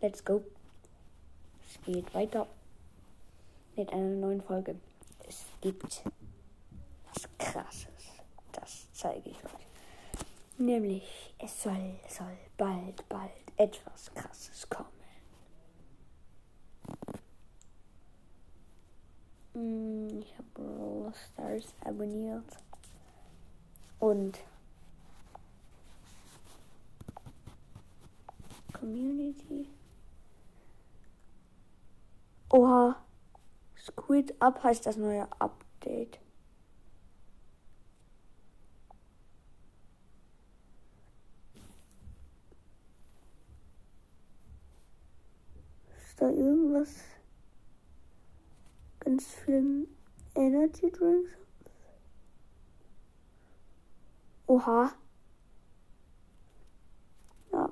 let's go. Es geht weiter mit einer neuen Folge. Es gibt was Krasses. Das zeige ich euch. Nämlich, es soll, soll bald, bald etwas Krasses kommen. Hm, Ich habe Brawl Stars abonniert. Und Community. Oha. Squid Up heißt das neue Update. Ist da irgendwas ganz viel Energy Drinks? Oha. Ja.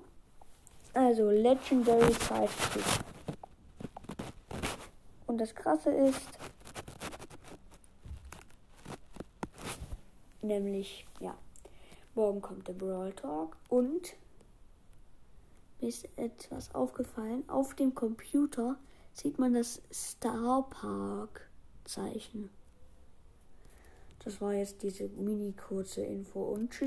Also Legendary Sidekick. Und das Krasse ist, nämlich, ja, morgen kommt der Brawl Talk und mir ist etwas aufgefallen. Auf dem Computer sieht man das Star Park Zeichen. Das war jetzt diese mini kurze Info und tschüss.